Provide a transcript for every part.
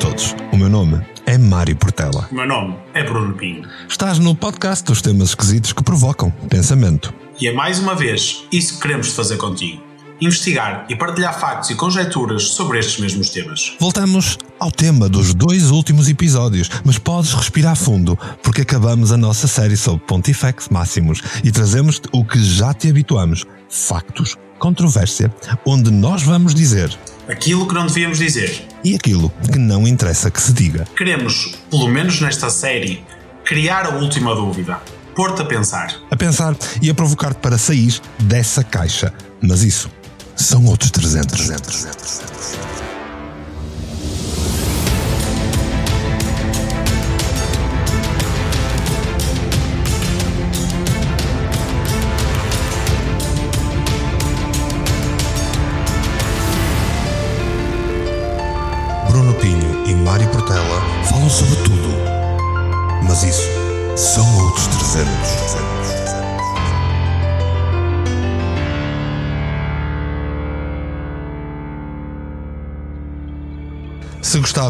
todos, o meu nome é Mário Portela. O meu nome é Bruno Pinho. Estás no podcast dos temas esquisitos que provocam pensamento. E é mais uma vez isso que queremos fazer contigo. Investigar e partilhar factos e conjecturas sobre estes mesmos temas. Voltamos ao tema dos dois últimos episódios, mas podes respirar fundo, porque acabamos a nossa série sobre Pontifex Máximos e trazemos o que já te habituamos: factos, controvérsia, onde nós vamos dizer aquilo que não devíamos dizer e aquilo que não interessa que se diga. Queremos, pelo menos nesta série, criar a última dúvida, pôr-te a pensar. A pensar e a provocar-te para sair dessa caixa. Mas isso são outros 300, 300, 300, 300.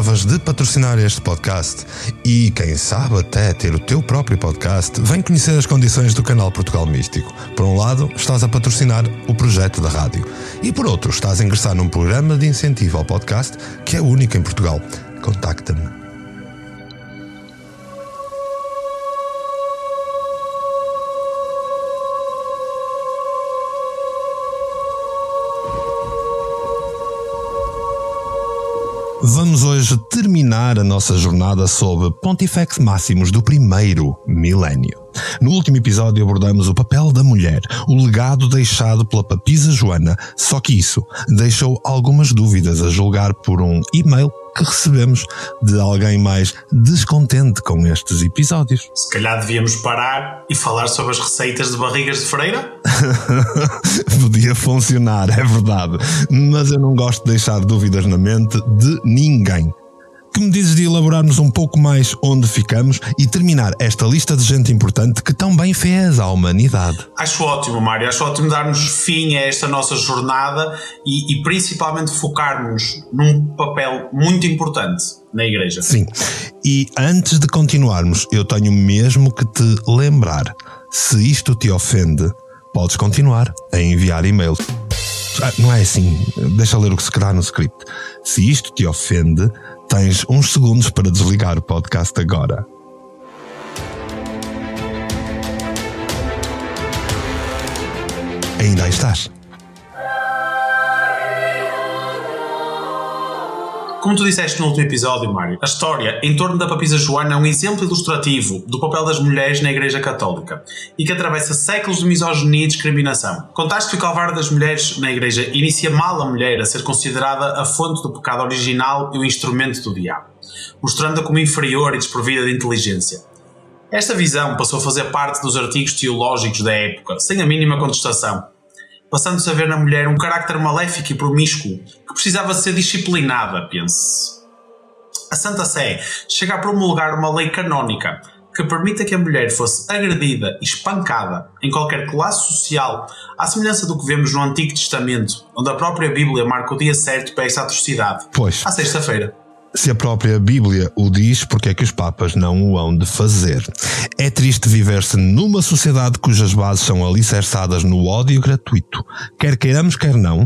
Gostavas de patrocinar este podcast e, quem sabe, até ter o teu próprio podcast, vem conhecer as condições do canal Portugal Místico. Por um lado, estás a patrocinar o projeto da rádio e, por outro, estás a ingressar num programa de incentivo ao podcast que é único em Portugal. Contacta-me. Vamos hoje terminar a nossa jornada sobre Pontifex Máximos do primeiro milénio. No último episódio abordamos o papel da mulher, o legado deixado pela papisa Joana, só que isso deixou algumas dúvidas a julgar por um e-mail que recebemos de alguém mais descontente com estes episódios. Se calhar devíamos parar e falar sobre as receitas de barrigas de freira? Podia funcionar, é verdade. Mas eu não gosto de deixar dúvidas na mente de ninguém. Que me dizes de elaborarmos um pouco mais onde ficamos e terminar esta lista de gente importante que tão bem fez à humanidade? Acho ótimo, Mário. Acho ótimo darmos fim a esta nossa jornada e, e principalmente focarmos num papel muito importante na Igreja. Sim. E antes de continuarmos, eu tenho mesmo que te lembrar: se isto te ofende, podes continuar a enviar e-mail. Ah, não é assim, deixa ler o que se quer no script. Se isto te ofende, Tens uns segundos para desligar o podcast agora. Ainda aí estás. Como tu disseste no último episódio, Mário, a história em torno da papisa Joana é um exemplo ilustrativo do papel das mulheres na Igreja Católica e que atravessa séculos de misoginia e discriminação. Contaste que o calvário das mulheres na Igreja inicia mal a mulher a ser considerada a fonte do pecado original e o instrumento do diabo, mostrando-a como inferior e desprovida de inteligência. Esta visão passou a fazer parte dos artigos teológicos da época, sem a mínima contestação, passando-se a ver na mulher um carácter maléfico e promíscuo que precisava ser disciplinada, pense-se. A Santa Sé chega a promulgar uma lei canónica que permita que a mulher fosse agredida e espancada em qualquer classe social, à semelhança do que vemos no Antigo Testamento, onde a própria Bíblia marca o dia certo para esta atrocidade. Pois. À sexta-feira. Se a própria Bíblia o diz, porque é que os Papas não o hão de fazer? É triste viver-se numa sociedade cujas bases são alicerçadas no ódio gratuito. Quer queiramos, quer não,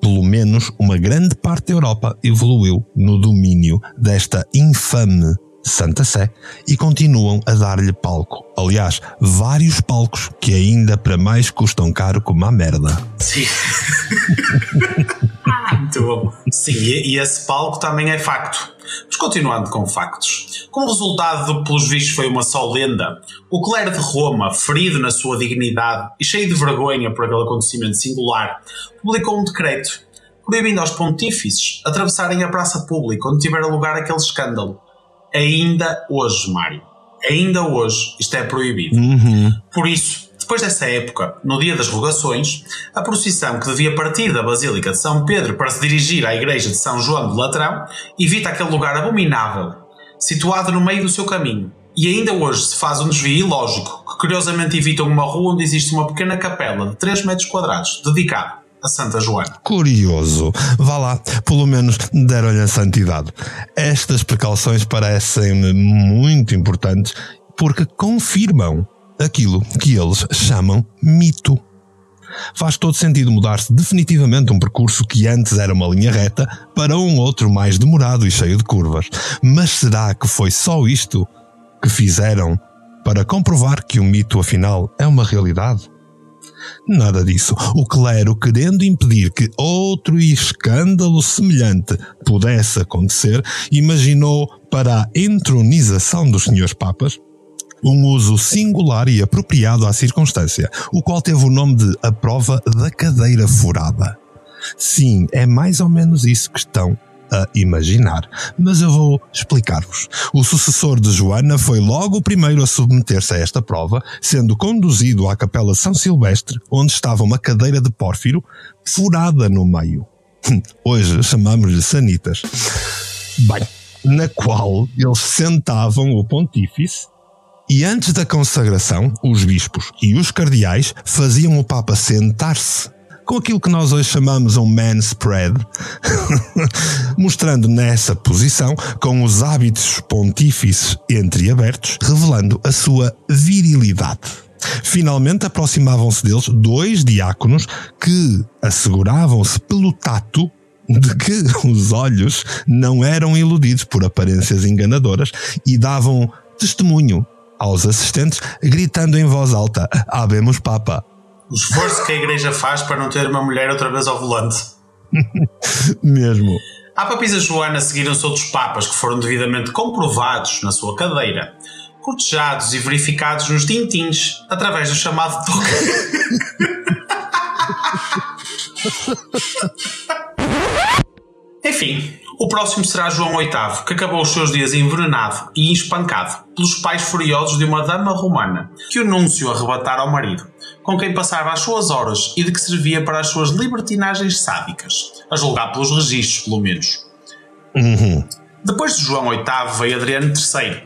pelo menos uma grande parte da Europa evoluiu no domínio desta infame Santa Sé e continuam a dar-lhe palco. Aliás, vários palcos que ainda para mais custam caro como a merda. Sim. Muito bom. Sim, e esse palco também é facto. Mas continuando com factos. Como resultado, pelos vistos, foi uma só lenda, o clero de Roma, ferido na sua dignidade e cheio de vergonha por aquele acontecimento singular, publicou um decreto proibindo aos pontífices atravessarem a praça pública onde tiver lugar aquele escândalo ainda hoje, Mário. Ainda hoje isto é proibido. Uhum. Por isso, depois dessa época, no dia das rogações, a procissão que devia partir da Basílica de São Pedro para se dirigir à igreja de São João de Latrão evita aquele lugar abominável, situado no meio do seu caminho. E ainda hoje se faz um desvio ilógico, que curiosamente evita uma rua onde existe uma pequena capela de 3 metros quadrados, dedicada a Santa Joana. Curioso. Vá lá, pelo menos deram-lhe a santidade. Estas precauções parecem-me muito importantes porque confirmam aquilo que eles chamam mito. Faz todo sentido mudar-se definitivamente um percurso que antes era uma linha reta para um outro mais demorado e cheio de curvas. Mas será que foi só isto que fizeram para comprovar que o mito afinal é uma realidade? Nada disso. O clero, querendo impedir que outro escândalo semelhante pudesse acontecer, imaginou para a entronização dos senhores papas um uso singular e apropriado à circunstância, o qual teve o nome de a prova da cadeira furada. Sim, é mais ou menos isso que estão a imaginar, mas eu vou explicar-vos. O sucessor de Joana foi logo o primeiro a submeter-se a esta prova, sendo conduzido à Capela São Silvestre, onde estava uma cadeira de pórfiro furada no meio. Hoje chamamos-lhe sanitas. Bem, na qual eles sentavam o pontífice e antes da consagração, os bispos e os cardeais faziam o Papa sentar-se com aquilo que nós hoje chamamos um man spread, mostrando nessa posição, com os hábitos pontífices entreabertos, revelando a sua virilidade. Finalmente aproximavam-se deles dois diáconos que asseguravam-se pelo tato de que os olhos não eram iludidos por aparências enganadoras e davam testemunho aos assistentes, gritando em voz alta: Habemos Papa. O esforço que a igreja faz para não ter uma mulher outra vez ao volante. Mesmo. À papisa Joana seguiram-se outros papas que foram devidamente comprovados na sua cadeira, cortejados e verificados nos tintins através do chamado toque. Enfim, o próximo será João VIII, que acabou os seus dias envenenado e espancado pelos pais furiosos de uma dama romana, que o núncio arrebatara ao marido, com quem passava as suas horas e de que servia para as suas libertinagens sádicas, a julgar pelos registros, pelo menos. Uhum. Depois de João VIII veio Adriano III,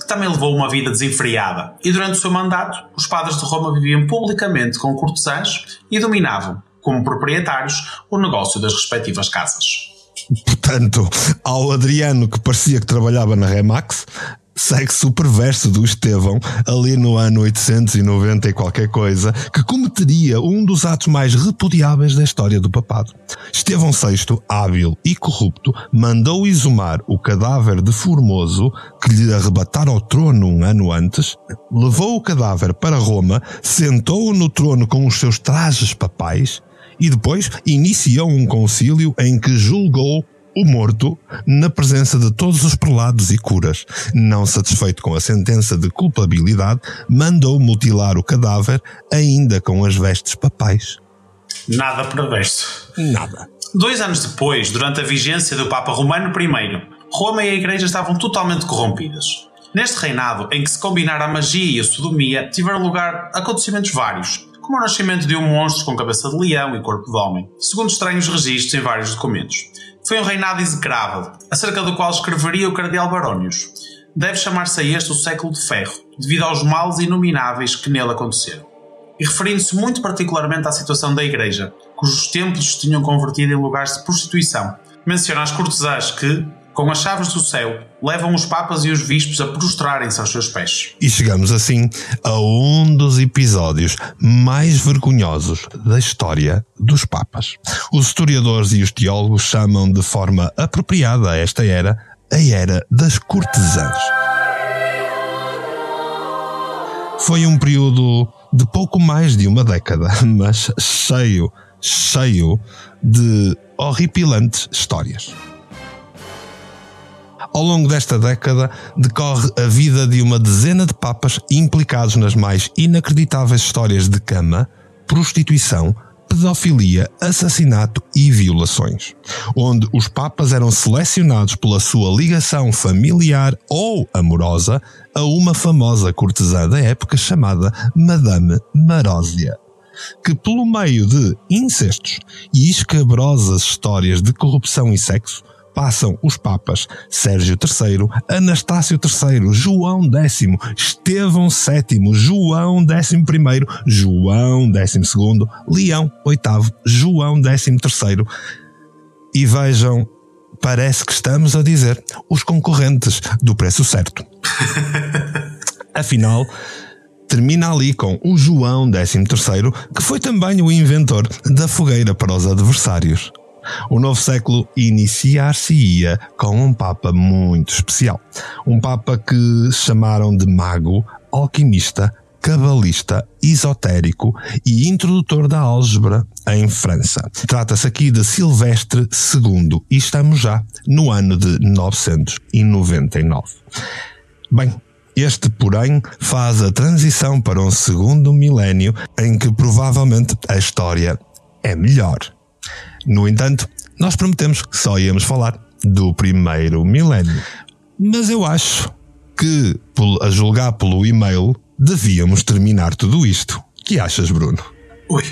que também levou uma vida desenfreada, e durante o seu mandato, os padres de Roma viviam publicamente com cortesãs e dominavam, como proprietários, o negócio das respectivas casas. Portanto, ao Adriano que parecia que trabalhava na Remax, segue-se o perverso do Estevão, ali no ano 890 e qualquer coisa, que cometeria um dos atos mais repudiáveis da história do papado. Estevão VI, hábil e corrupto, mandou exumar o cadáver de Formoso, que lhe arrebatara o trono um ano antes, levou o cadáver para Roma, sentou-o no trono com os seus trajes papais, e depois iniciou um concílio em que julgou o morto na presença de todos os prelados e curas. Não satisfeito com a sentença de culpabilidade, mandou mutilar o cadáver ainda com as vestes papais. Nada perverso. Nada. Dois anos depois, durante a vigência do Papa Romano I, Roma e a Igreja estavam totalmente corrompidas. Neste reinado, em que se combinara a magia e a sodomia, tiveram lugar acontecimentos vários, como o nascimento de um monstro com cabeça de leão e corpo de homem, segundo estranhos registros em vários documentos. Foi um reinado execrável, acerca do qual escreveria o cardeal Barónios. Deve chamar-se a este o século de ferro, devido aos males inomináveis que nele aconteceram. E referindo-se muito particularmente à situação da Igreja, cujos templos se tinham convertido em lugares de prostituição, menciona as cortesãs que, com as chaves do céu, levam os papas e os bispos a prostrarem-se aos seus pés. E chegamos assim a um dos episódios mais vergonhosos da história dos papas. Os historiadores e os teólogos chamam de forma apropriada a esta era a era das cortesãs. Foi um período de pouco mais de uma década, mas cheio, cheio de horripilantes histórias. Ao longo desta década, decorre a vida de uma dezena de papas implicados nas mais inacreditáveis histórias de cama, prostituição, pedofilia, assassinato e violações, onde os papas eram selecionados pela sua ligação familiar ou amorosa a uma famosa cortesã da época chamada Madame Marósia que, pelo meio de incestos e escabrosas histórias de corrupção e sexo, passam os papas Sérgio III, Anastácio III, João X, Estevão VII, João XI, João XII, Leão VIII, João XIII. E vejam, parece que estamos a dizer os concorrentes do preço certo. Afinal, termina ali com o João XIII, que foi também o inventor da fogueira para os adversários. O novo século iniciar-se-ia com um Papa muito especial. Um Papa que chamaram de mago, alquimista, cabalista, esotérico e introdutor da álgebra em França. Trata-se aqui de Silvestre II e estamos já no ano de 999. Bem, este, porém, faz a transição para um segundo milénio em que provavelmente a história é melhor. No entanto, nós prometemos que só íamos falar do primeiro milénio. Mas eu acho que, a julgar pelo e-mail, devíamos terminar tudo isto. que achas, Bruno? Ui,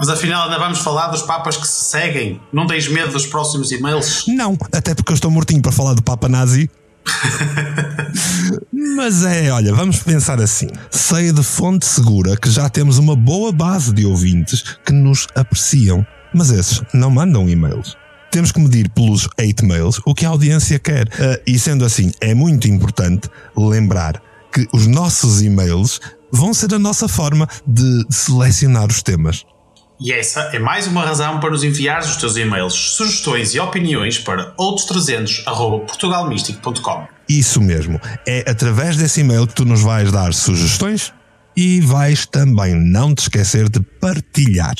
mas afinal ainda vamos falar dos papas que se seguem? Não tens medo dos próximos e-mails? Não, até porque eu estou mortinho para falar do Papa Nazi. Mas é, olha, vamos pensar assim. Sei de fonte segura que já temos uma boa base de ouvintes que nos apreciam mas esses não mandam e-mails. Temos que medir pelos 8 mails o que a audiência quer. Uh, e sendo assim, é muito importante lembrar que os nossos e-mails vão ser a nossa forma de selecionar os temas. E essa é mais uma razão para nos enviar os teus e-mails, sugestões e opiniões para outros300.portugalmístico.com. Isso mesmo. É através desse e-mail que tu nos vais dar sugestões e vais também não te esquecer de partilhar.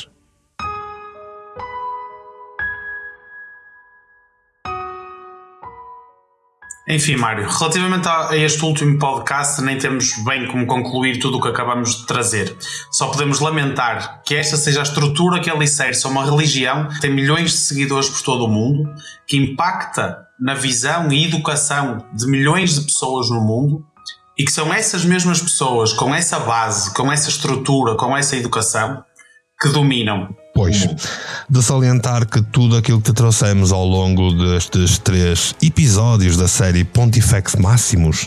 Enfim, Mário, relativamente a este último podcast, nem temos bem como concluir tudo o que acabamos de trazer. Só podemos lamentar que esta seja a estrutura que alicerça uma religião que tem milhões de seguidores por todo o mundo, que impacta na visão e educação de milhões de pessoas no mundo e que são essas mesmas pessoas, com essa base, com essa estrutura, com essa educação, que dominam Pois, de salientar que tudo aquilo que te trouxemos ao longo destes três episódios da série Pontifex Máximos,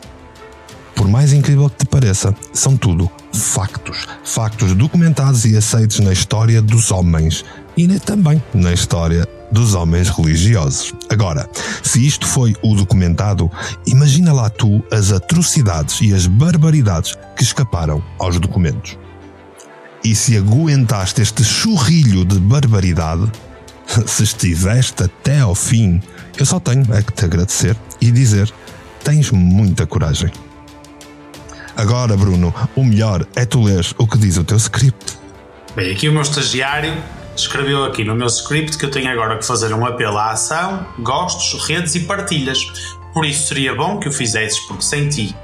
por mais incrível que te pareça, são tudo factos. Factos documentados e aceitos na história dos homens e também na história dos homens religiosos. Agora, se isto foi o documentado, imagina lá tu as atrocidades e as barbaridades que escaparam aos documentos. E se aguentaste este churrilho de barbaridade, se estiveste até ao fim, eu só tenho é que te agradecer e dizer: tens muita coragem. Agora, Bruno, o melhor é tu ler o que diz o teu script. Bem, aqui o meu estagiário escreveu aqui no meu script que eu tenho agora que fazer um apelo à ação, gostos, redes e partilhas. Por isso seria bom que o fizesses, porque sem ti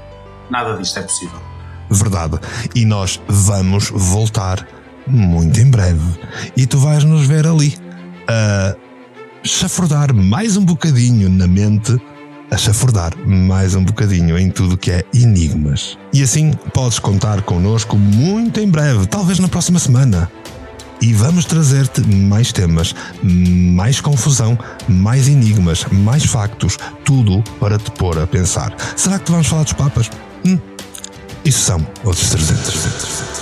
nada disto é possível verdade. E nós vamos voltar muito em breve. E tu vais nos ver ali a chafurdar mais um bocadinho na mente, a chafurdar mais um bocadinho em tudo que é enigmas. E assim podes contar connosco muito em breve, talvez na próxima semana. E vamos trazer-te mais temas, mais confusão, mais enigmas, mais factos, tudo para te pôr a pensar. Será que vamos falar dos Papas? Hum, e são outros 300. 300, 300.